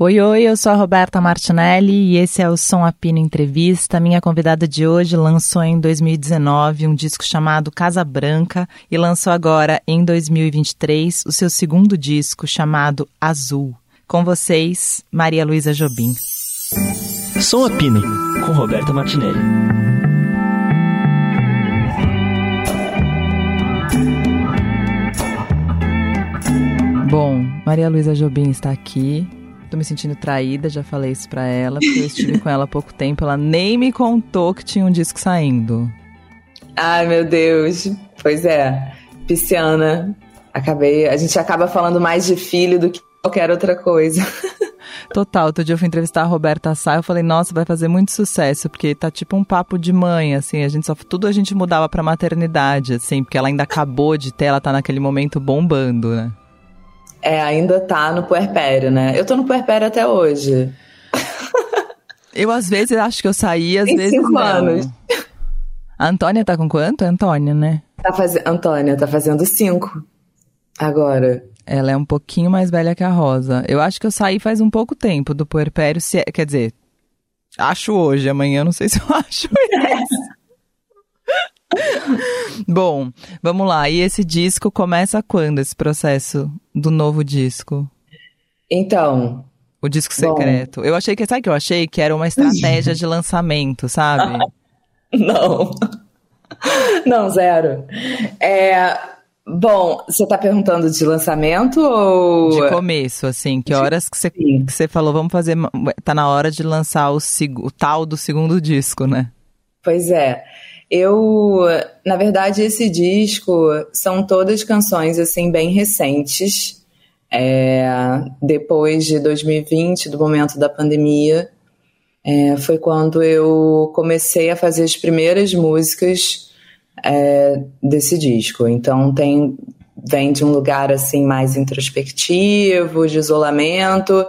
Oi, oi, eu sou a Roberta Martinelli e esse é o Som Apina Entrevista. Minha convidada de hoje lançou em 2019 um disco chamado Casa Branca e lançou agora em 2023 o seu segundo disco chamado Azul. Com vocês, Maria Luísa Jobim. Som Apina, com Roberta Martinelli. Bom, Maria Luísa Jobim está aqui Tô me sentindo traída, já falei isso pra ela, porque eu estive com ela há pouco tempo. Ela nem me contou que tinha um disco saindo. Ai, meu Deus. Pois é. Pisciana. Acabei. A gente acaba falando mais de filho do que qualquer outra coisa. Total, outro dia eu fui entrevistar a Roberta Sá, eu falei, nossa, vai fazer muito sucesso, porque tá tipo um papo de mãe, assim, a gente só, tudo a gente mudava pra maternidade, assim, porque ela ainda acabou de ter, ela tá naquele momento bombando, né? É, ainda tá no puerpério, né? Eu tô no puerpério até hoje. Eu, às vezes, acho que eu saí, às Tem vezes cinco não. anos. A Antônia tá com quanto? É Antônia, né? Tá. Antônia tá fazendo cinco agora. Ela é um pouquinho mais velha que a Rosa. Eu acho que eu saí faz um pouco tempo do puerpério, se é- quer dizer, acho hoje, amanhã não sei se eu acho Bom, vamos lá. E esse disco começa quando, esse processo do novo disco? Então, O disco Bom. secreto. Eu achei que, sabe o que eu achei? Que era uma estratégia de lançamento, sabe? não. não, zero. É. Bom, você tá perguntando de lançamento ou. De começo, assim. Que horas que você, que você falou, vamos fazer. Tá na hora de lançar o, o tal do segundo disco, né? Pois é. Eu, na verdade, esse disco são todas canções assim bem recentes. É, depois de 2020, do momento da pandemia, é, foi quando eu comecei a fazer as primeiras músicas é, desse disco. Então tem vem de um lugar assim mais introspectivo, de isolamento,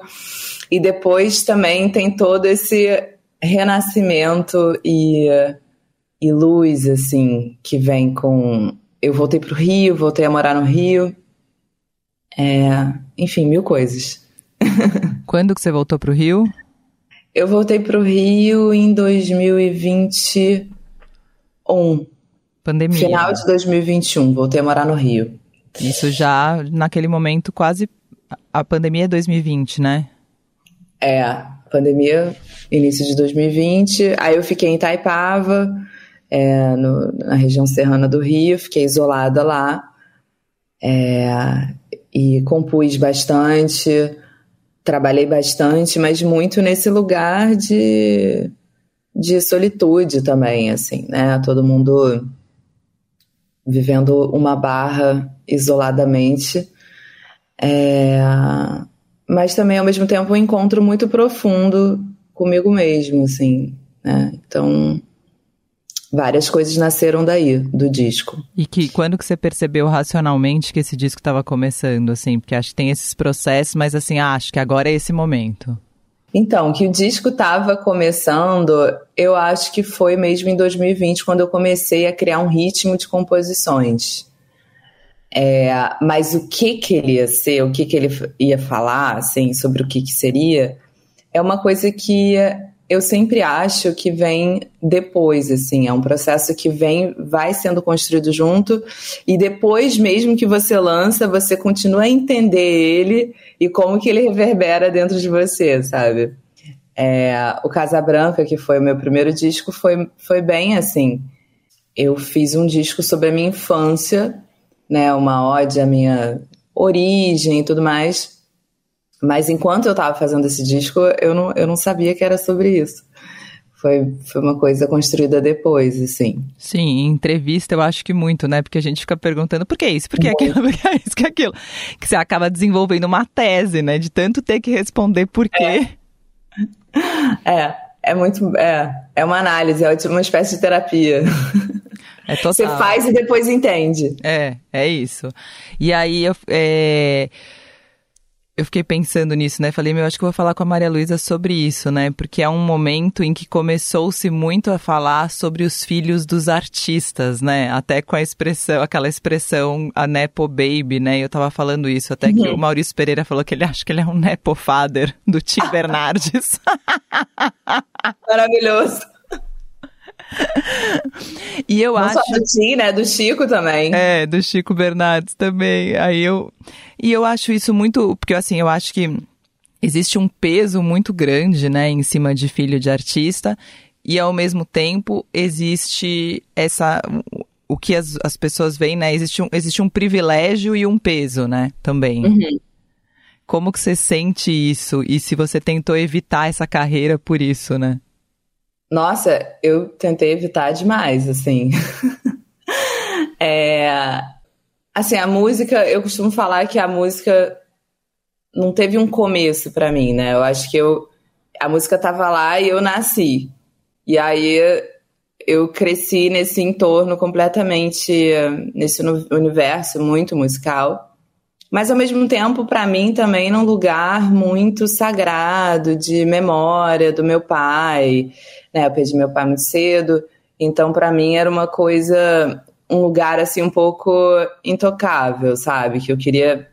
e depois também tem todo esse renascimento e e luz, assim, que vem com. Eu voltei pro Rio, voltei a morar no Rio. É, enfim, mil coisas. Quando que você voltou pro Rio? Eu voltei pro Rio em 2021. Pandemia. Final de 2021, voltei a morar no Rio. Isso já naquele momento quase. A pandemia é 2020, né? É, pandemia, início de 2020. Aí eu fiquei em Itaipava, é, no- na região serrana do Rio, fiquei isolada lá. É, e compus bastante, trabalhei bastante, mas muito nesse lugar de, de solitude também, assim, né? Todo mundo vivendo uma barra isoladamente. É, mas também ao mesmo tempo um encontro muito profundo comigo mesmo, assim, né? Então, várias coisas nasceram daí, do disco. E que quando que você percebeu racionalmente que esse disco estava começando, assim? Porque acho que tem esses processos, mas assim, ah, acho que agora é esse momento. Então, que o disco estava começando, eu acho que foi mesmo em 2020, quando eu comecei a criar um ritmo de composições. É, mas o que que ele ia ser, o que que ele ia falar, assim, sobre o que que seria, é uma coisa que eu sempre acho que vem depois, assim, é um processo que vem, vai sendo construído junto, e depois mesmo que você lança, você continua a entender ele e como que ele reverbera dentro de você, sabe? É, o Casa Branca, que foi o meu primeiro disco, foi, foi bem assim. Eu fiz um disco sobre a minha infância, né, uma ode à minha origem e tudo mais. Mas enquanto eu estava fazendo esse disco, eu não, eu não sabia que era sobre isso. Foi, foi uma coisa construída depois, assim. Sim, em entrevista eu acho que muito, né? Porque a gente fica perguntando por que isso, por que aquilo, por que isso, por que aquilo. Que você acaba desenvolvendo uma tese, né? De tanto ter que responder por quê. É, é muito. É, é uma análise, é uma espécie de terapia. É total. Você faz e depois entende. É, é isso. E aí eu, é, eu fiquei pensando nisso, né? Falei, meu, acho que vou falar com a Maria Luísa sobre isso, né? Porque é um momento em que começou-se muito a falar sobre os filhos dos artistas, né? Até com a expressão, aquela expressão, a Nepo Baby, né? Eu tava falando isso, até que uhum. o Maurício Pereira falou que ele acha que ele é um Nepo Father do Tim Bernardes. Maravilhoso. E eu Não acho. Só do né? Do Chico também. É, do Chico Bernardes também. Aí eu. E eu acho isso muito. Porque assim, eu acho que existe um peso muito grande, né, em cima de filho de artista. E ao mesmo tempo existe essa. O que as, as pessoas veem, né? Existe um, existe um privilégio e um peso, né? Também. Uhum. Como que você sente isso? E se você tentou evitar essa carreira por isso, né? Nossa, eu tentei evitar demais, assim. é, assim, a música, eu costumo falar que a música não teve um começo para mim, né? Eu acho que eu a música tava lá e eu nasci. E aí eu cresci nesse entorno completamente nesse universo muito musical. Mas ao mesmo tempo, para mim também num lugar muito sagrado de memória do meu pai, né? Eu perdi meu pai muito cedo, então para mim era uma coisa, um lugar assim um pouco intocável, sabe? Que eu queria.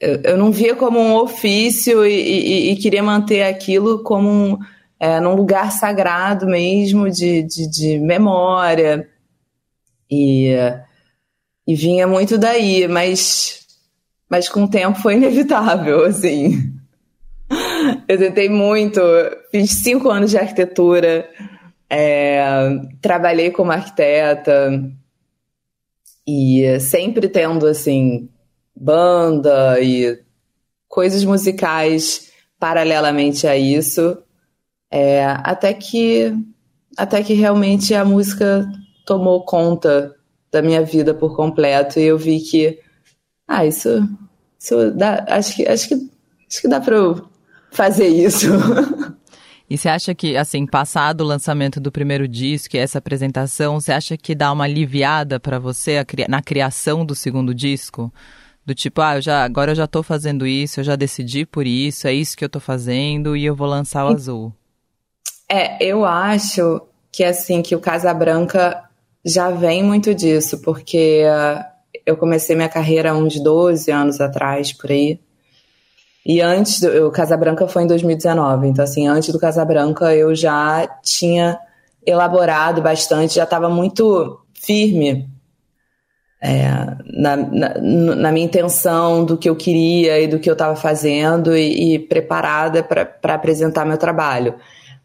Eu, eu não via como um ofício e, e, e queria manter aquilo como um, é, num lugar sagrado mesmo, de, de, de memória. E, e vinha muito daí, mas, mas com o tempo foi inevitável, assim. Eu tentei muito, fiz cinco anos de arquitetura, é, trabalhei como arquiteta e sempre tendo assim banda e coisas musicais paralelamente a isso, é, até que até que realmente a música tomou conta da minha vida por completo e eu vi que ah isso, isso dá, acho que acho que acho que dá para eu fazer isso. E você acha que, assim, passado o lançamento do primeiro disco e essa apresentação, você acha que dá uma aliviada para você na criação do segundo disco? Do tipo, ah, eu já, agora eu já tô fazendo isso, eu já decidi por isso, é isso que eu tô fazendo e eu vou lançar o azul. É, eu acho que, assim, que o Casa Branca já vem muito disso, porque uh, eu comecei minha carreira há uns 12 anos atrás, por aí. E antes, do, o Casabranca foi em 2019, então assim, antes do Casabranca eu já tinha elaborado bastante, já estava muito firme é, na, na, na, minha intenção do que eu queria e do que eu estava fazendo e, e preparada para apresentar meu trabalho.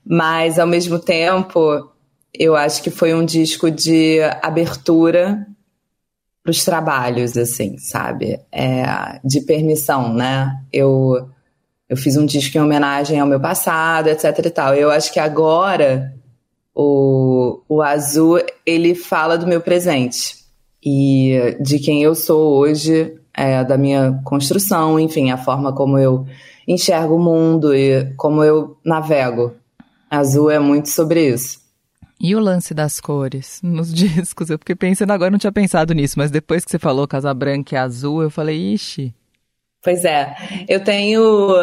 Mas, ao mesmo tempo, eu acho que foi um disco de abertura para os trabalhos, assim, sabe? É, de permissão, né? Eu, eu fiz um disco em homenagem ao meu passado, etc e tal. Eu acho que agora o, o azul, ele fala do meu presente e de quem eu sou hoje, é, da minha construção, enfim, a forma como eu enxergo o mundo e como eu navego. Azul é muito sobre isso. E o lance das cores nos discos? Eu fiquei pensando agora, não tinha pensado nisso, mas depois que você falou Casa Branca e Azul, eu falei, ixi. Pois é, eu tenho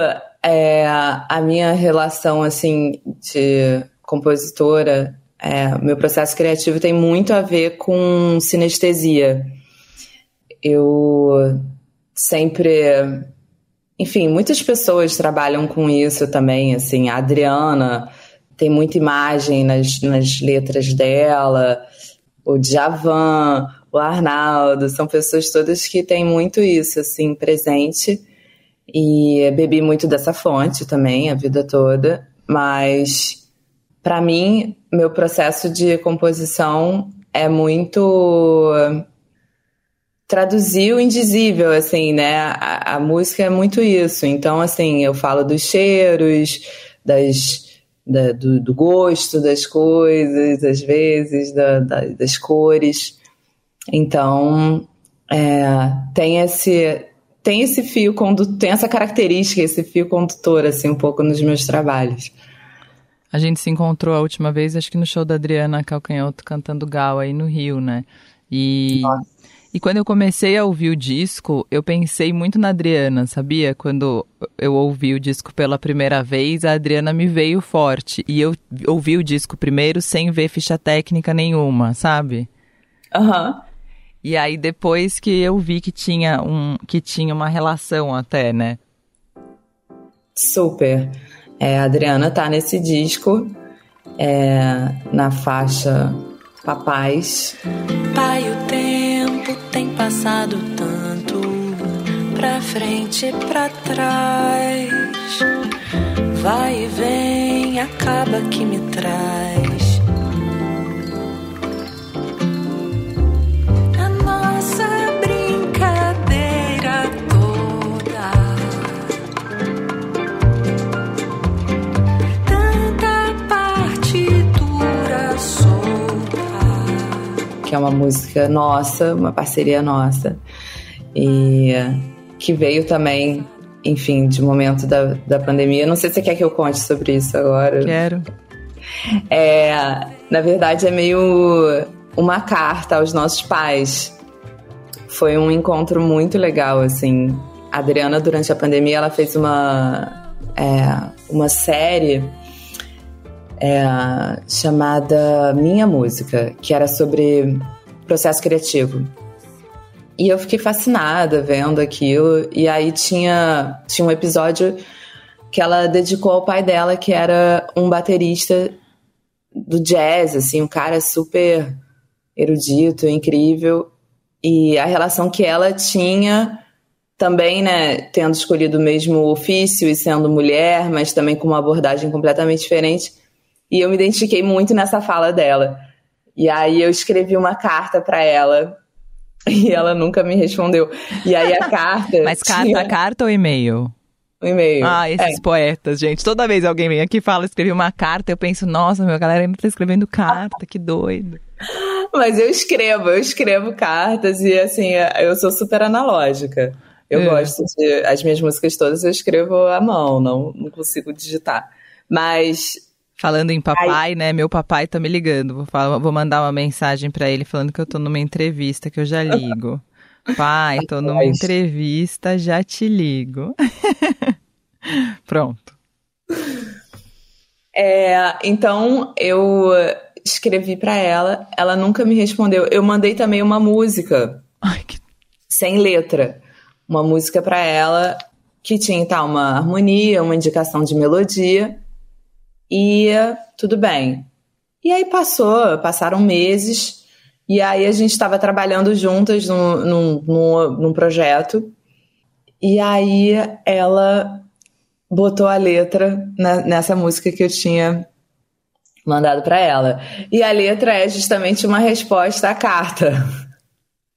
é, a minha relação, assim, de compositora, é, meu processo criativo tem muito a ver com sinestesia. Eu sempre. Enfim, muitas pessoas trabalham com isso também, assim, a Adriana tem muita imagem nas, nas letras dela, o Djavan, o Arnaldo, são pessoas todas que têm muito isso, assim, presente. E bebi muito dessa fonte também, a vida toda. Mas, para mim, meu processo de composição é muito traduzir o indizível, assim, né? A, a, música é muito isso. Então, assim, eu falo dos cheiros, das da, do, do, gosto das coisas, às vezes, da, da, das cores. Então, é, tem esse tem esse fio condutor, tem essa característica, esse fio condutor, assim, um pouco nos meus trabalhos. A gente se encontrou a última vez, acho que no show da Adriana Calcanhoto cantando Gal aí no Rio, né? E, E quando eu comecei a ouvir o disco, eu pensei muito na Adriana, sabia? Quando eu ouvi o disco pela primeira vez, a Adriana me veio forte. E eu ouvi o disco primeiro sem ver ficha técnica nenhuma, sabe? Aham. Uhum. E aí depois que eu vi que tinha, um, que tinha uma relação até, né? Super. É, a Adriana tá nesse disco, é, na faixa Papais. Pai, o passado tanto pra frente e pra trás. Vai e vem, acaba que me traz. Que é uma música nossa, uma parceria nossa. E que veio também, enfim, de momento da, da pandemia. Não sei se você quer que eu conte sobre isso agora. Quero. É, na verdade, é meio uma carta aos nossos pais. Foi um encontro muito legal, assim. A Adriana, durante a pandemia, ela fez uma, é, uma série é, chamada Minha Música, que era sobre processo criativo. E eu fiquei fascinada vendo aquilo. E aí tinha, tinha um episódio que ela dedicou ao pai dela, que era um baterista do jazz, assim, um cara super erudito, incrível. E a relação que ela tinha também, né, tendo escolhido o mesmo ofício e sendo mulher, mas também com uma abordagem completamente diferente, e eu me identifiquei muito nessa fala dela. E aí eu escrevi uma carta para ela e ela nunca me respondeu. E aí a carta. Mas carta, tinha... carta ou e-mail? Um e-mail. Ah, esses é. poetas, gente. Toda vez alguém vem aqui e fala, escrevi uma carta, eu penso, nossa, meu galera ainda tá escrevendo carta, que doido. Mas eu escrevo, eu escrevo cartas e assim, eu sou super analógica. Eu é. gosto de. As minhas músicas todas eu escrevo à mão, não, não consigo digitar. Mas Falando em papai, Ai. né? Meu papai tá me ligando. Vou, falar, vou mandar uma mensagem para ele falando que eu tô numa entrevista, que eu já ligo. Pai, tô numa entrevista, já te ligo. Pronto. É, então eu escrevi para ela, ela nunca me respondeu. Eu mandei também uma música Ai, que... sem letra, uma música para ela que tinha tá, uma harmonia, uma indicação de melodia e tudo bem. E aí passou, passaram meses, e aí a gente estava trabalhando juntas num, num, num, projeto, e aí ela botou a letra na, nessa música que eu tinha mandado para ela. E a letra é justamente uma resposta à carta.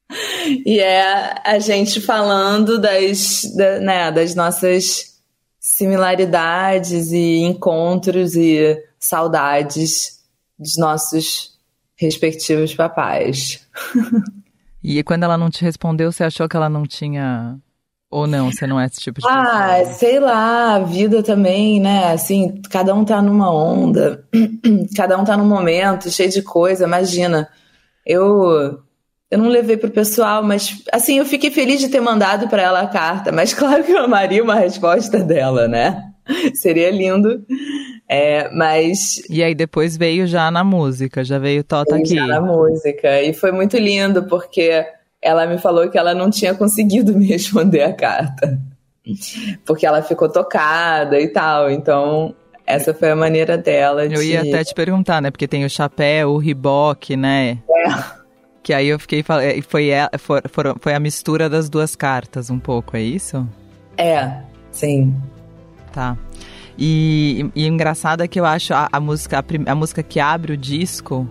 e é a gente falando das, da, né, das nossas similaridades e encontros e saudades dos nossos respectivos papais. e quando ela não te respondeu, você achou que ela não tinha ou não, você não é esse tipo de pessoa? Ah, sei lá, a vida também, né? Assim, cada um tá numa onda, cada um tá num momento cheio de coisa, imagina. Eu eu não levei pro pessoal, mas assim, eu fiquei feliz de ter mandado para ela a carta, mas claro que eu amaria uma resposta dela, né? Seria lindo. É, mas. E aí depois veio já na música, já veio Tota aqui. Já na música. E foi muito lindo, porque ela me falou que ela não tinha conseguido me responder a carta. Porque ela ficou tocada e tal. Então, essa foi a maneira dela de. Eu ia até te perguntar, né? Porque tem o chapéu, o riboque, né? É. Que aí eu fiquei eh, foi foi, foi a mistura das duas cartas um pouco, é isso? É, sim. Tá. E, e, e engraçado é que eu acho a, a música a, a, música que abre o disco,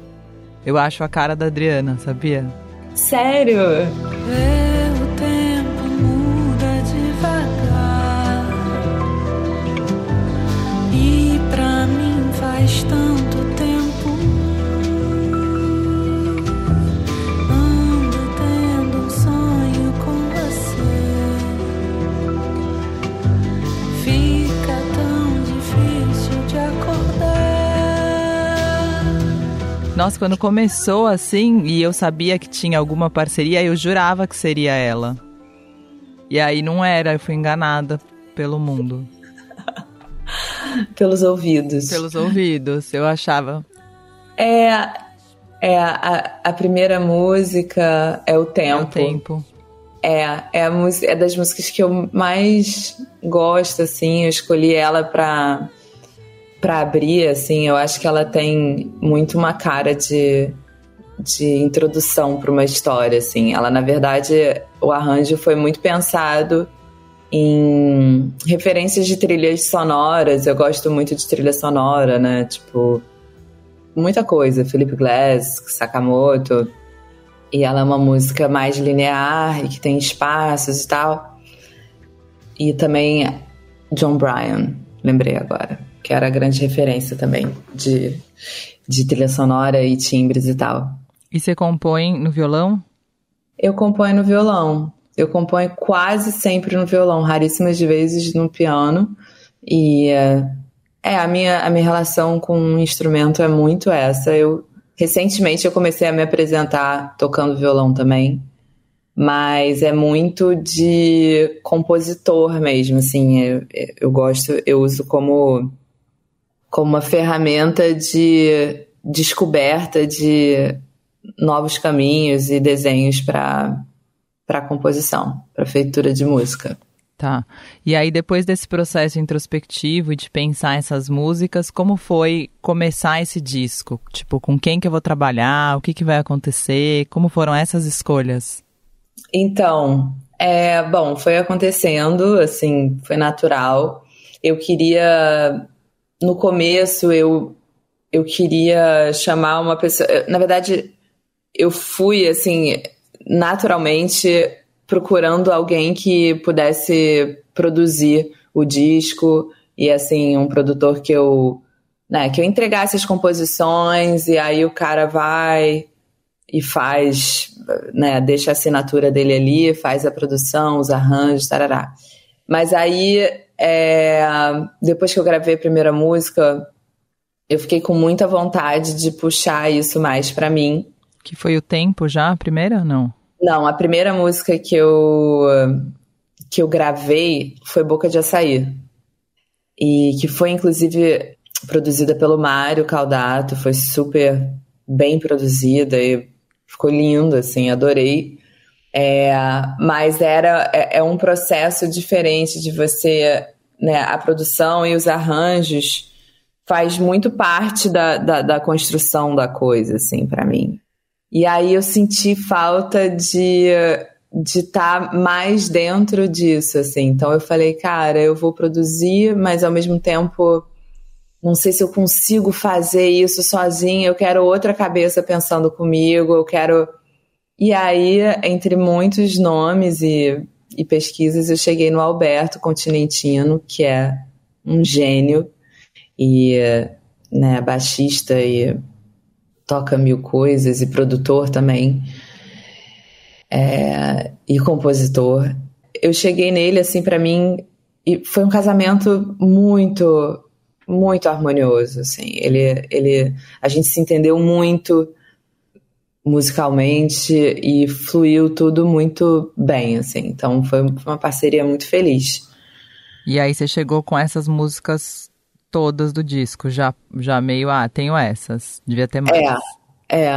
eu acho a cara da Adriana, sabia? Sério? É. estão Nossa, quando começou assim e eu sabia que tinha alguma parceria, eu jurava que seria ela. E aí não era, eu fui enganada pelo mundo. Pelos ouvidos. Pelos ouvidos, eu achava. É, é a, a primeira música é o tempo. É o tempo. É, é, a, é das músicas que eu mais gosto, assim. Eu escolhi ela pra, pra abrir, assim. Eu acho que ela tem muito uma cara de, de introdução para uma história, assim. Ela, na verdade, o arranjo foi muito pensado em referências de trilhas sonoras. Eu gosto muito de trilha sonora, né? Tipo, muita coisa. Philip Glass, Sakamoto. E ela é uma música mais linear e que tem espaços e tal. E também John Bryan, lembrei agora, que era a grande referência também de, de trilha sonora e timbres e tal. E você compõe no violão? Eu componho no violão. Eu componho quase sempre no violão, raríssimas vezes no piano. E é, a minha, a minha relação com o instrumento é muito essa. Eu recentemente eu comecei a me apresentar tocando violão também, mas é muito de compositor mesmo, assim. Eu, eu gosto, eu uso como como uma ferramenta de descoberta de novos caminhos e desenhos para para composição, para feitura de música. Tá. E aí, depois desse processo introspectivo e de pensar essas músicas, como foi começar esse disco? Tipo, com quem que eu vou trabalhar? O que, que vai acontecer? Como foram essas escolhas? Então, é, bom, foi acontecendo, assim, foi natural. Eu queria, no começo, eu, eu queria chamar uma pessoa. Na verdade, eu fui, assim, naturalmente procurando alguém que pudesse produzir o disco e assim um produtor que eu né, que eu entregasse as composições e aí o cara vai e faz, né, deixa a assinatura dele ali, faz a produção, os arranjos, tarará. Mas aí, é, depois que eu gravei a primeira música, eu fiquei com muita vontade de puxar isso mais para mim. Que foi o tempo já, a primeira não? Não, a primeira música que eu que eu gravei foi Boca de Açaí. E que foi inclusive produzida pelo Mário Caldato, foi super bem produzida e ficou lindo, assim, adorei. É, mas era é, é, um processo diferente de você, né, a produção e os arranjos faz muito parte da, da, da construção da coisa, assim, para mim. E aí eu senti falta de de estar tá mais dentro disso, assim. Então eu falei, cara, eu vou produzir, mas ao mesmo tempo não sei se eu consigo fazer isso sozinha. Eu quero outra cabeça pensando comigo. Eu quero. E aí, entre muitos nomes e, e pesquisas, eu cheguei no Alberto Continentino, que é um gênio e né, baixista e toca mil coisas e produtor também é, e compositor. Eu cheguei nele assim para mim e foi um casamento muito muito harmonioso assim. Ele ele a gente se entendeu muito musicalmente e fluiu tudo muito bem assim. Então foi uma parceria muito feliz. E aí você chegou com essas músicas todas do disco, já, já meio, ah, tenho essas, devia ter mais. É, é,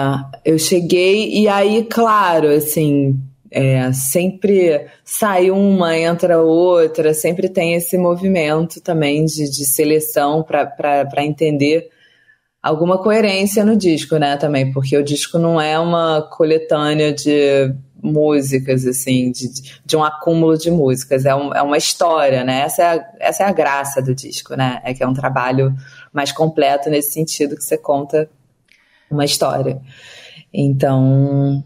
eu cheguei e aí, claro, assim, é, sempre sai uma, entra outra, sempre tem esse movimento também de, de seleção para entender alguma coerência no disco, né, também, porque o disco não é uma coletânea de músicas, assim, de, de um acúmulo de músicas. É, um, é uma história, né? Essa é, a, essa é a graça do disco, né? É que é um trabalho mais completo nesse sentido que você conta uma história. Então,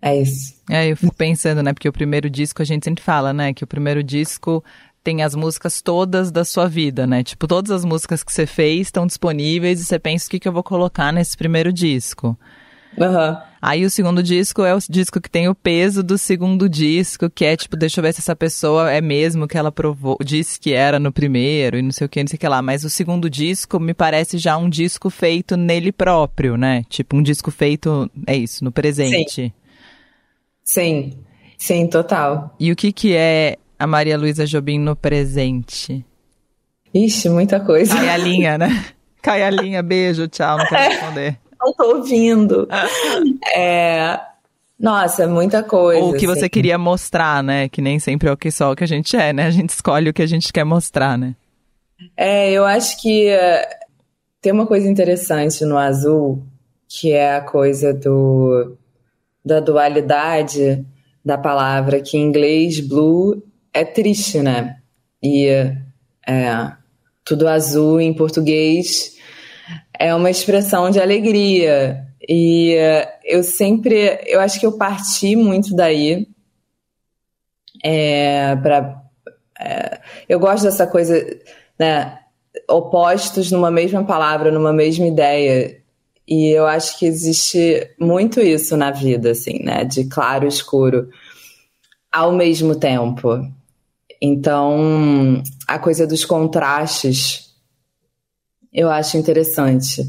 é isso. É, eu fico pensando, né? Porque o primeiro disco a gente sempre fala, né? Que o primeiro disco tem as músicas todas da sua vida, né? Tipo, todas as músicas que você fez estão disponíveis e você pensa o que, que eu vou colocar nesse primeiro disco. Uhum. Aí o segundo disco é o disco que tem o peso do segundo disco, que é tipo, deixa eu ver se essa pessoa é mesmo que ela provou, disse que era no primeiro e não sei o que, não sei o que lá. Mas o segundo disco me parece já um disco feito nele próprio, né? Tipo, um disco feito, é isso, no presente. Sim, sim, sim total. E o que que é a Maria Luísa Jobim no presente? Ixi, muita coisa. Cai a linha, né? Cai a linha, beijo, tchau, não quero responder. Não tô ouvindo. é... Nossa, muita coisa. Ou o que assim. você queria mostrar, né? Que nem sempre é o que só o que a gente é, né? A gente escolhe o que a gente quer mostrar, né? É, eu acho que uh, tem uma coisa interessante no azul, que é a coisa do da dualidade da palavra, que em inglês blue é triste, né? E é, tudo azul em português é uma expressão de alegria. E eu sempre, eu acho que eu parti muito daí é, para é, eu gosto dessa coisa, né? Opostos numa mesma palavra, numa mesma ideia. E eu acho que existe muito isso na vida, assim, né? De claro e escuro ao mesmo tempo. Então, a coisa dos contrastes eu acho interessante.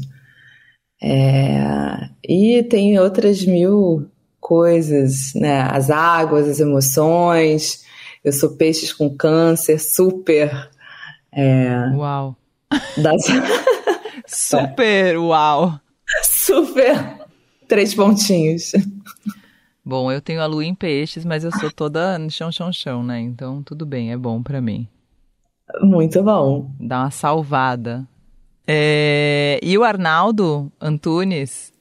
É, e tem outras mil coisas, né? As águas, as emoções. Eu sou peixes com câncer, super. É, uau! Das... super uau! Super! Três pontinhos. Bom, eu tenho a lua em peixes, mas eu sou toda chão, chão, chão, né? Então tudo bem, é bom para mim. Muito bom. Dá uma salvada. É... E o Arnaldo Antunes?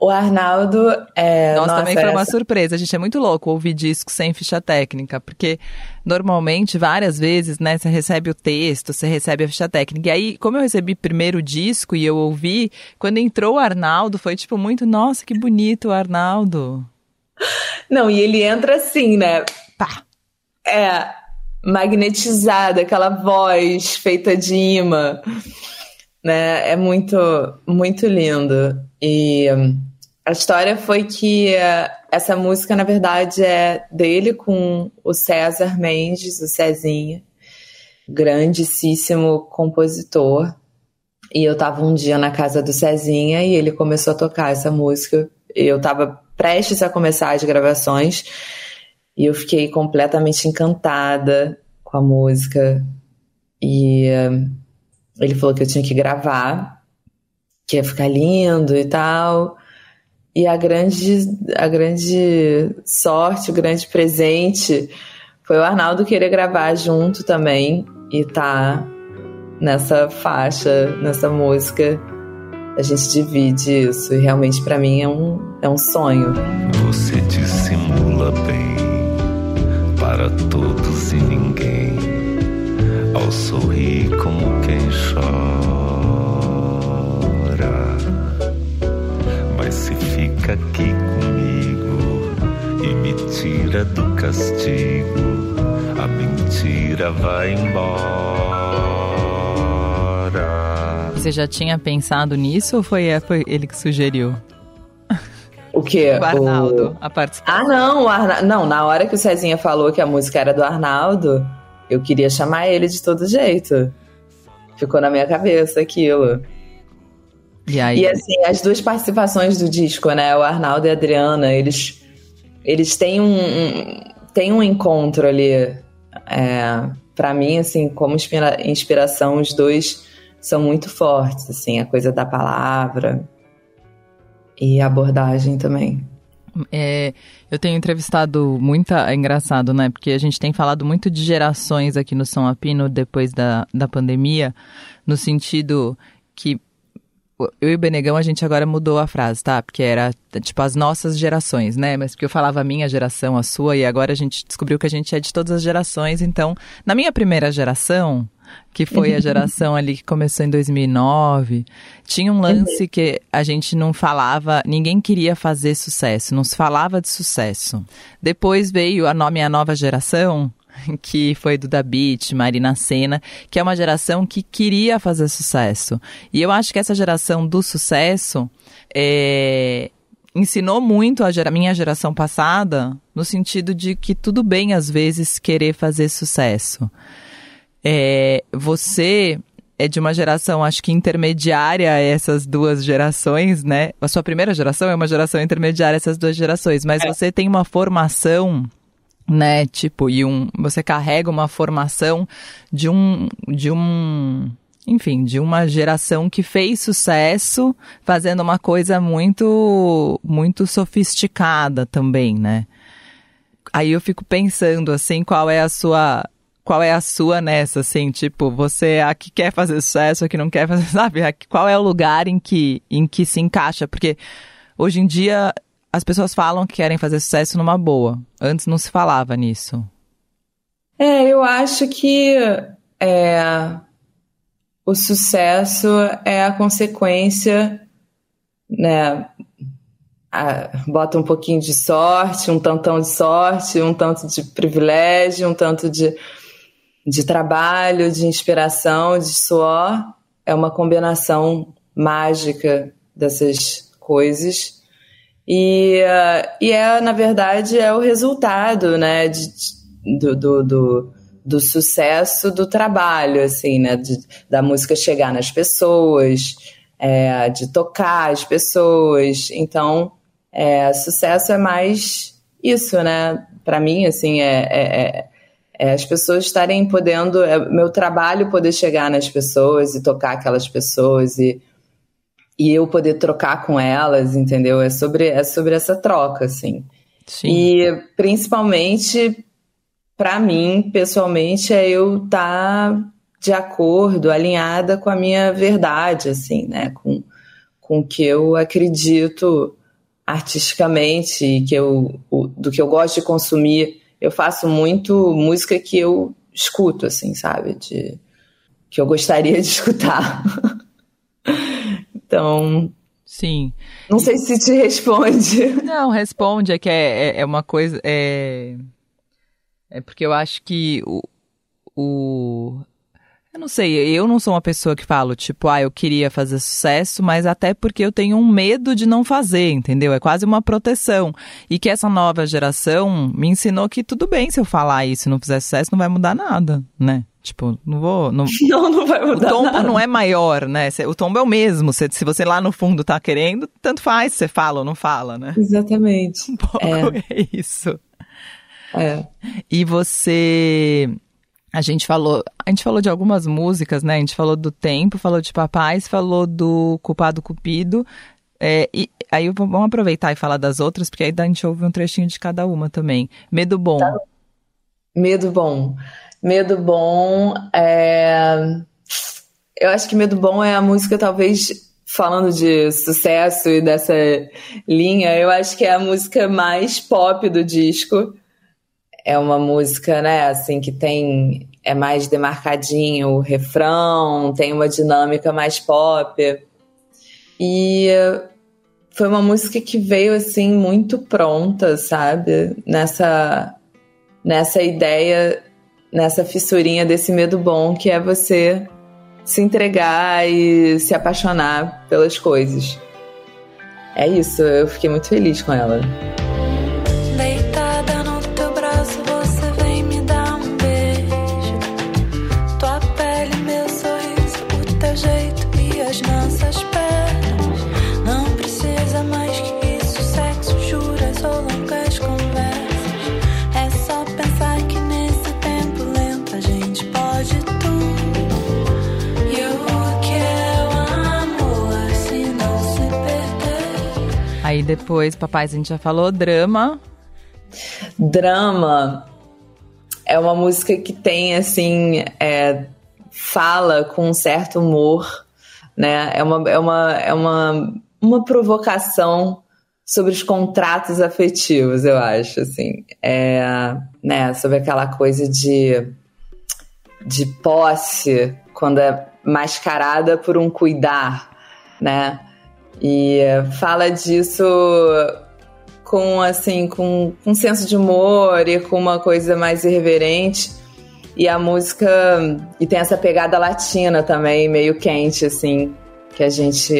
O Arnaldo é. Nossa, nossa, também foi essa... uma surpresa. A gente é muito louco ouvir disco sem ficha técnica, porque normalmente, várias vezes, né, você recebe o texto, você recebe a ficha técnica. E aí, como eu recebi primeiro o disco e eu ouvi, quando entrou o Arnaldo, foi tipo muito, nossa, que bonito o Arnaldo. Não, e ele entra assim, né? Pá. É, magnetizada, aquela voz feita de imã né? É muito, muito lindo. E hum, a história foi que uh, essa música, na verdade, é dele com o César Mendes, o Cezinha, grandíssimo compositor. E eu tava um dia na casa do Cezinha e ele começou a tocar essa música. Eu tava prestes a começar as gravações e eu fiquei completamente encantada com a música. E uh, ele falou que eu tinha que gravar, que ia ficar lindo e tal. E a grande, a grande sorte, o grande presente foi o Arnaldo querer gravar junto também e tá nessa faixa, nessa música. A gente divide isso e realmente para mim é um, é um sonho. Você dissimula bem para todos e ninguém ao sorrir como quem chora. Mas se fica aqui comigo e me tira do castigo, a mentira vai embora. Você já tinha pensado nisso ou foi, foi ele que sugeriu? O que? O Arnaldo, o... a participação. Ah, não, Arna... não, na hora que o Cezinha falou que a música era do Arnaldo, eu queria chamar ele de todo jeito. Ficou na minha cabeça aquilo. E, aí? e assim, as duas participações do disco, né? O Arnaldo e a Adriana, eles, eles têm um, um têm um encontro ali. É, para mim, assim, como inspira inspiração, os dois são muito fortes, assim, a coisa da palavra e a abordagem também. É, eu tenho entrevistado muita. É engraçado, né? Porque a gente tem falado muito de gerações aqui no São Apino depois da, da pandemia, no sentido que eu e o Benegão, a gente agora mudou a frase, tá? Porque era, tipo, as nossas gerações, né? Mas porque eu falava a minha geração, a sua, e agora a gente descobriu que a gente é de todas as gerações. Então, na minha primeira geração, que foi a geração ali que começou em 2009, tinha um lance que a gente não falava, ninguém queria fazer sucesso, não se falava de sucesso. Depois veio a nome a nova geração, que foi do Da Beat, Marina Senna, que é uma geração que queria fazer sucesso. E eu acho que essa geração do sucesso é, ensinou muito a gera, minha geração passada, no sentido de que tudo bem, às vezes, querer fazer sucesso. É, você é de uma geração, acho que intermediária a essas duas gerações, né? A sua primeira geração é uma geração intermediária a essas duas gerações, mas é. você tem uma formação né? Tipo, e um, você carrega uma formação de um, de um, enfim, de uma geração que fez sucesso fazendo uma coisa muito, muito sofisticada também, né? Aí eu fico pensando assim, qual é a sua qual é a sua nessa, assim, tipo, você aqui quer fazer sucesso, aqui não quer fazer, sabe? Qual é o lugar em que, em que se encaixa? Porque hoje em dia as pessoas falam que querem fazer sucesso numa boa. Antes não se falava nisso. É, eu acho que é, o sucesso é a consequência, né? A, bota um pouquinho de sorte, um tantão de sorte, um tanto de privilégio, um tanto de, de trabalho, de inspiração, de suor. É uma combinação mágica dessas coisas e, uh, e é, na verdade, é o resultado, né, de, do, do, do, do, sucesso do trabalho, assim, né, de, da música chegar nas pessoas, é, de tocar as pessoas. Então, é, sucesso é mais isso, né, para mim, assim, é, é, é, é as pessoas estarem podendo, é, meu trabalho poder chegar nas pessoas e tocar aquelas pessoas e e eu poder trocar com elas, entendeu? É sobre, é sobre essa troca, assim. Sim. E principalmente, para mim, pessoalmente, é eu estar tá de acordo, alinhada com a minha verdade, assim, né? Com, com o que eu acredito artisticamente que eu, o, do que eu gosto de consumir. Eu faço muito música que eu escuto, assim, sabe? De, que eu gostaria de escutar. Então. Sim. Não sei se te responde. Não, responde. É que é, é, é uma coisa. É, é porque eu acho que o, o. Eu não sei, eu não sou uma pessoa que falo, tipo, ah, eu queria fazer sucesso, mas até porque eu tenho um medo de não fazer, entendeu? É quase uma proteção. E que essa nova geração me ensinou que tudo bem se eu falar isso e não fizer sucesso, não vai mudar nada, né? Tipo, não vou. Não, não, não vai mudar. O tombo nada. não é maior, né? O tombo é o mesmo. Se, se você lá no fundo tá querendo, tanto faz se você fala ou não fala, né? Exatamente. Um pouco é, é isso. É. E você. A gente falou, a gente falou de algumas músicas, né? A gente falou do tempo, falou de papais, falou do culpado cupido. É, e aí vamos aproveitar e falar das outras, porque aí a gente ouve um trechinho de cada uma também. Medo bom. Tá. Medo bom. Medo Bom é. Eu acho que Medo Bom é a música, talvez, falando de sucesso e dessa linha, eu acho que é a música mais pop do disco. É uma música, né, assim, que tem. É mais demarcadinho o refrão, tem uma dinâmica mais pop. E foi uma música que veio, assim, muito pronta, sabe? Nessa, nessa ideia nessa fissurinha desse medo bom que é você se entregar e se apaixonar pelas coisas. É isso, eu fiquei muito feliz com ela. Depois, papai, a gente já falou, drama. Drama é uma música que tem, assim, é, fala com um certo humor, né? É uma, é uma, é uma, uma provocação sobre os contratos afetivos, eu acho, assim. É, né, sobre aquela coisa de, de posse, quando é mascarada por um cuidar, né? E fala disso com assim, com, com um senso de humor e com uma coisa mais irreverente. E a música e tem essa pegada latina também, meio quente assim, que a gente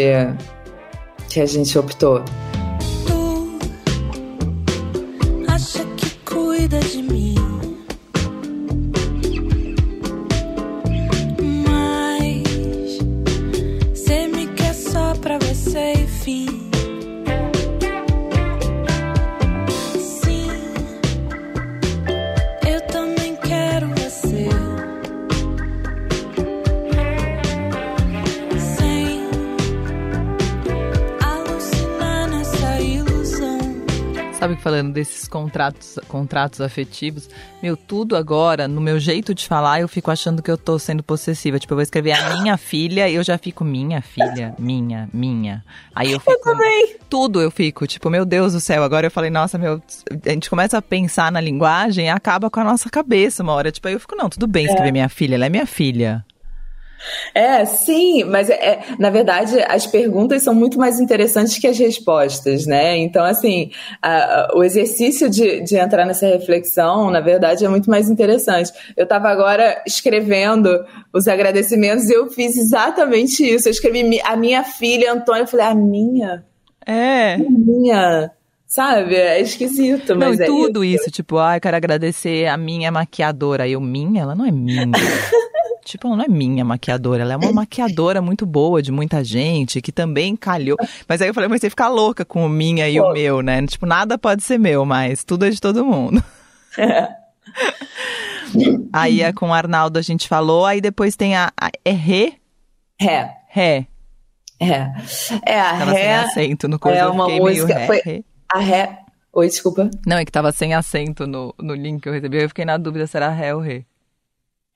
que a gente optou. Desses contratos, contratos afetivos, meu, tudo agora, no meu jeito de falar, eu fico achando que eu tô sendo possessiva. Tipo, eu vou escrever a minha filha e eu já fico minha filha, minha, minha. Aí eu fico. Eu também. Tudo eu fico, tipo, meu Deus do céu. Agora eu falei, nossa, meu. A gente começa a pensar na linguagem e acaba com a nossa cabeça uma hora. Tipo, aí eu fico, não, tudo bem escrever é. minha filha, ela é minha filha. É, sim, mas é, é, na verdade as perguntas são muito mais interessantes que as respostas, né? Então, assim, a, a, o exercício de, de entrar nessa reflexão, na verdade, é muito mais interessante. Eu estava agora escrevendo os agradecimentos e eu fiz exatamente isso. Eu escrevi a minha filha, Antônia, eu falei, a minha? É. A minha. Sabe? É esquisito, mas não, é tudo isso. isso, tipo, ah, eu quero agradecer a minha maquiadora. Eu, minha? Ela não é minha. Tipo, ela não é minha maquiadora, ela é uma maquiadora muito boa de muita gente, que também calhou. Mas aí eu falei, mas você ficar louca com o minha e Pô. o meu, né? Tipo, nada pode ser meu, mas tudo é de todo mundo. É. Aí é com o Arnaldo a gente falou, aí depois tem a. a é Ré? Ré. Ré. É. É, a tava Ré. Sem acento no coisa, é uma música. Ré, foi ré. A Ré. Oi, desculpa. Não, é que tava sem acento no, no link que eu recebi. Eu fiquei na dúvida se era Ré ou Ré.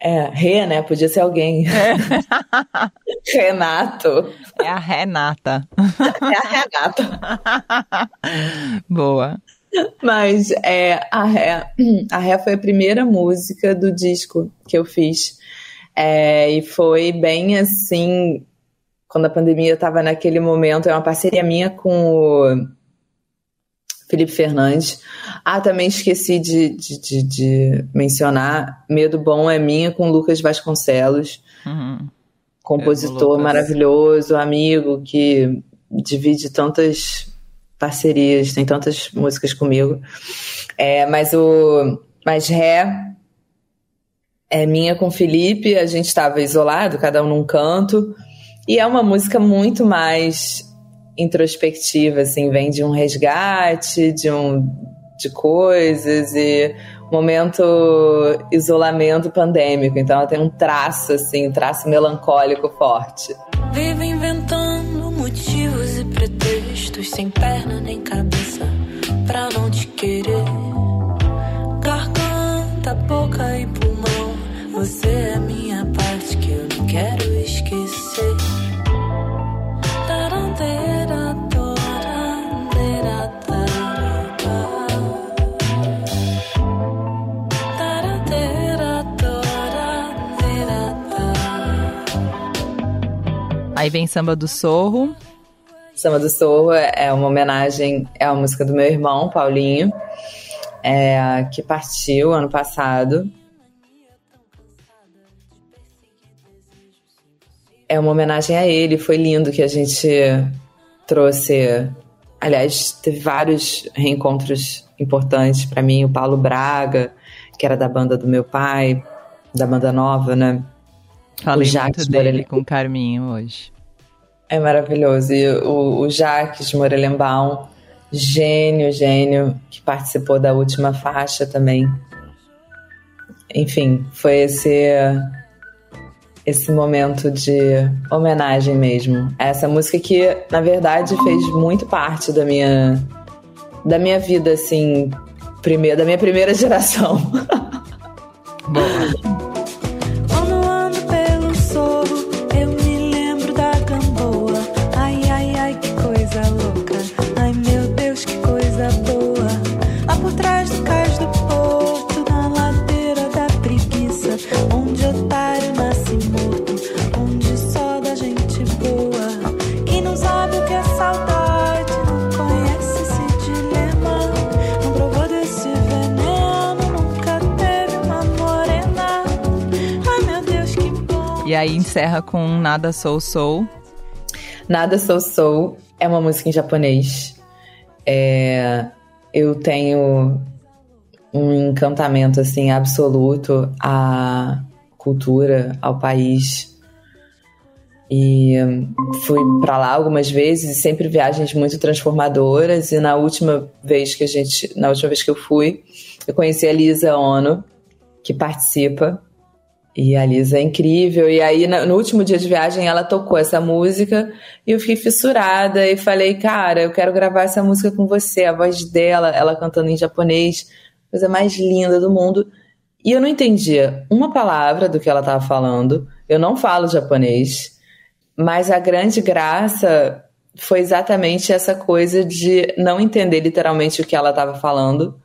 É, Rê, né? Podia ser alguém. É. Renato. É a Renata. É a Renata. Boa. Mas é, a, Ré, a Ré foi a primeira música do disco que eu fiz. É, e foi bem assim, quando a pandemia estava naquele momento, é uma parceria minha com o Felipe Fernandes. Ah, também esqueci de, de, de, de mencionar Medo Bom é Minha com Lucas Vasconcelos, uhum. compositor maravilhoso, amigo que divide tantas parcerias, tem tantas músicas comigo. É, mas o mas Ré é minha com Felipe, a gente estava isolado, cada um num canto, e é uma música muito mais introspectiva, assim, vem de um resgate, de um de coisas e momento isolamento pandêmico. Então ela tem um traço assim, um traço melancólico forte. Vive inventando motivos e pretextos sem perna nem cabeça pra não te querer. Garganta, boca e pulmão, você Aí vem Samba do Sorro. Samba do Sorro é uma homenagem, é uma música do meu irmão, Paulinho, é, que partiu ano passado. É uma homenagem a ele, foi lindo que a gente trouxe. Aliás, teve vários reencontros importantes para mim. O Paulo Braga, que era da banda do meu pai, da banda nova, né? Falei muito dele com o Carminho hoje. É maravilhoso. E o, o Jacques Morelenbaum, gênio, gênio, que participou da última faixa também. Enfim, foi esse esse momento de homenagem mesmo. Essa música que, na verdade, fez muito parte da minha da minha vida assim, primeira, da minha primeira geração. Boa. Aí encerra com Nada Sou Sou. Nada Sou Sou é uma música em japonês. É, eu tenho um encantamento assim absoluto à cultura, ao país. E fui para lá algumas vezes sempre viagens muito transformadoras. E na última vez que a gente, na última vez que eu fui, eu conheci a Lisa Ono, que participa e a Lisa é incrível. E aí, no último dia de viagem, ela tocou essa música e eu fiquei fissurada e falei, cara, eu quero gravar essa música com você. A voz dela, ela cantando em japonês, coisa mais linda do mundo. E eu não entendia uma palavra do que ela estava falando. Eu não falo japonês. Mas a grande graça foi exatamente essa coisa de não entender literalmente o que ela estava falando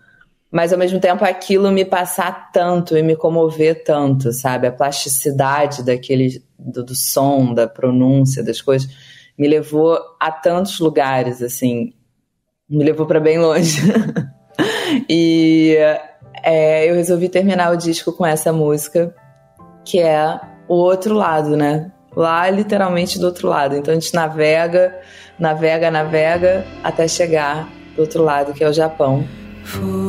mas ao mesmo tempo aquilo me passar tanto e me comover tanto, sabe? A plasticidade daquele do, do som, da pronúncia, das coisas, me levou a tantos lugares, assim, me levou para bem longe. e é, eu resolvi terminar o disco com essa música, que é o outro lado, né? Lá, literalmente do outro lado. Então a gente navega, navega, navega até chegar do outro lado, que é o Japão. 古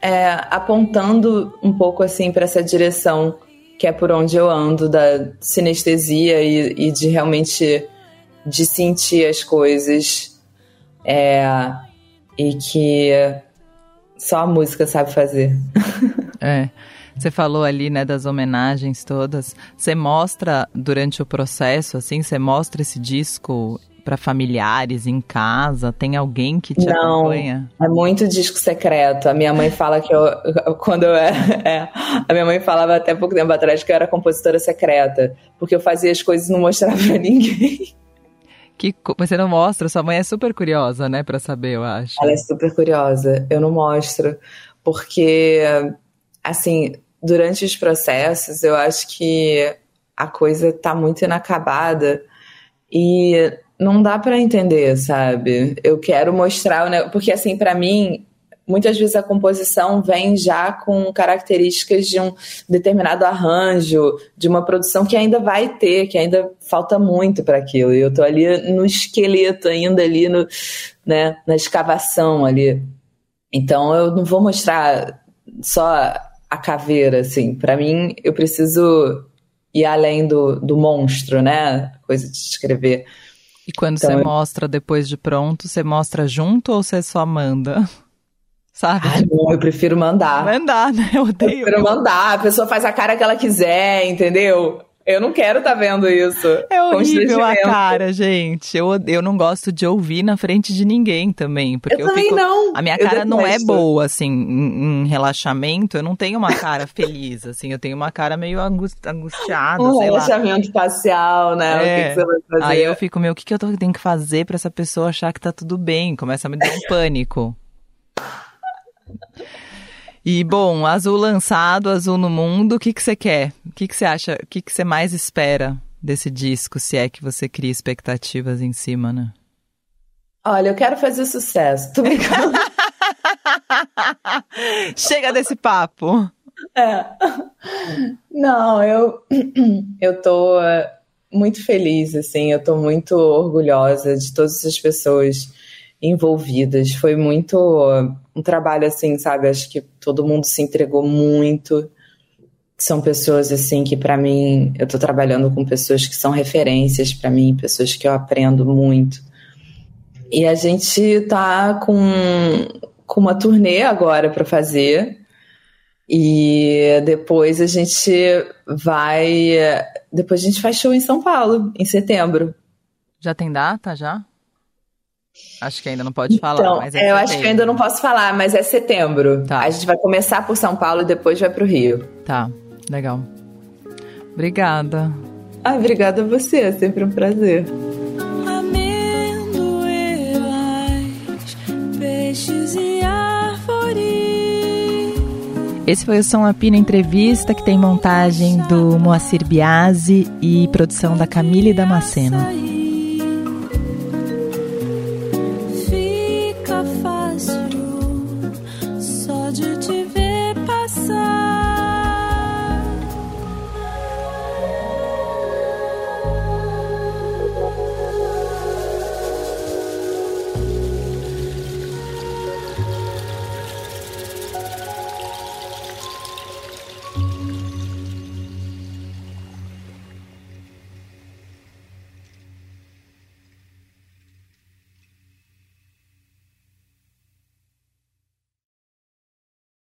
é, apontando um pouco assim para essa direção que é por onde eu ando da sinestesia e, e de realmente de sentir as coisas é, e que só a música sabe fazer. É. Você falou ali, né, das homenagens todas. Você mostra durante o processo, assim, você mostra esse disco para familiares em casa? Tem alguém que te Não, acompanha? É muito disco secreto. A minha mãe fala que eu, quando eu era, é, a minha mãe falava até pouco tempo atrás que eu era compositora secreta, porque eu fazia as coisas e não mostrava para ninguém. Que você não mostra, sua mãe é super curiosa, né, para saber, eu acho. Ela é super curiosa. Eu não mostro porque assim, durante os processos, eu acho que a coisa tá muito inacabada e não dá para entender, sabe? Eu quero mostrar, né? porque assim, para mim, muitas vezes a composição vem já com características de um determinado arranjo, de uma produção que ainda vai ter, que ainda falta muito para aquilo. E eu tô ali no esqueleto ainda ali no, né, na escavação ali. Então eu não vou mostrar só a caveira, assim. Para mim, eu preciso ir além do, do monstro, né? Coisa de escrever. E quando então, você mostra depois de pronto, você mostra junto ou você só manda? Sabe? Ai, não, eu prefiro mandar. Mandar, né? Eu odeio. Eu prefiro mandar. A pessoa faz a cara que ela quiser, entendeu? Eu não quero estar tá vendo isso. É horrível a cara, gente. Eu, eu não gosto de ouvir na frente de ninguém também. Porque eu, eu também fico, não. A minha cara não é boa, assim, em, em, relaxamento. Eu não tenho uma cara feliz, assim. Eu tenho uma cara meio angustiada, um relaxamento lá. facial, né? É. O que, é. que, você vai fazer? Aí eu fico, meu, o que, que eu tenho que fazer para essa pessoa achar que tá tudo bem? Começa a me dar um pânico. E bom, azul lançado, azul no mundo, o que que você quer? O que que você acha? O que que você mais espera desse disco, se é que você cria expectativas em cima, né? Olha, eu quero fazer sucesso. Tô brincando. Chega desse papo. É. Não, eu eu tô eh, muito feliz assim, eu tô muito orgulhosa de todas as pessoas envolvidas. Foi muito um trabalho assim, sabe? Acho que todo mundo se entregou muito. São pessoas assim que para mim, eu tô trabalhando com pessoas que são referências para mim, pessoas que eu aprendo muito. E a gente tá com, com uma turnê agora para fazer. E depois a gente vai. Depois a gente faz show em São Paulo, em setembro. Já tem data já? Acho que ainda não pode falar, então, mas é Eu acho que ainda não posso falar, mas é setembro. Tá. A gente vai começar por São Paulo e depois vai pro Rio. Tá, legal. Obrigada. Ah, obrigada a você, é sempre um prazer. peixes e árvores. Esse foi o Som Apina Entrevista, que tem montagem do Moacir Biasi e produção da Camille Damasceno.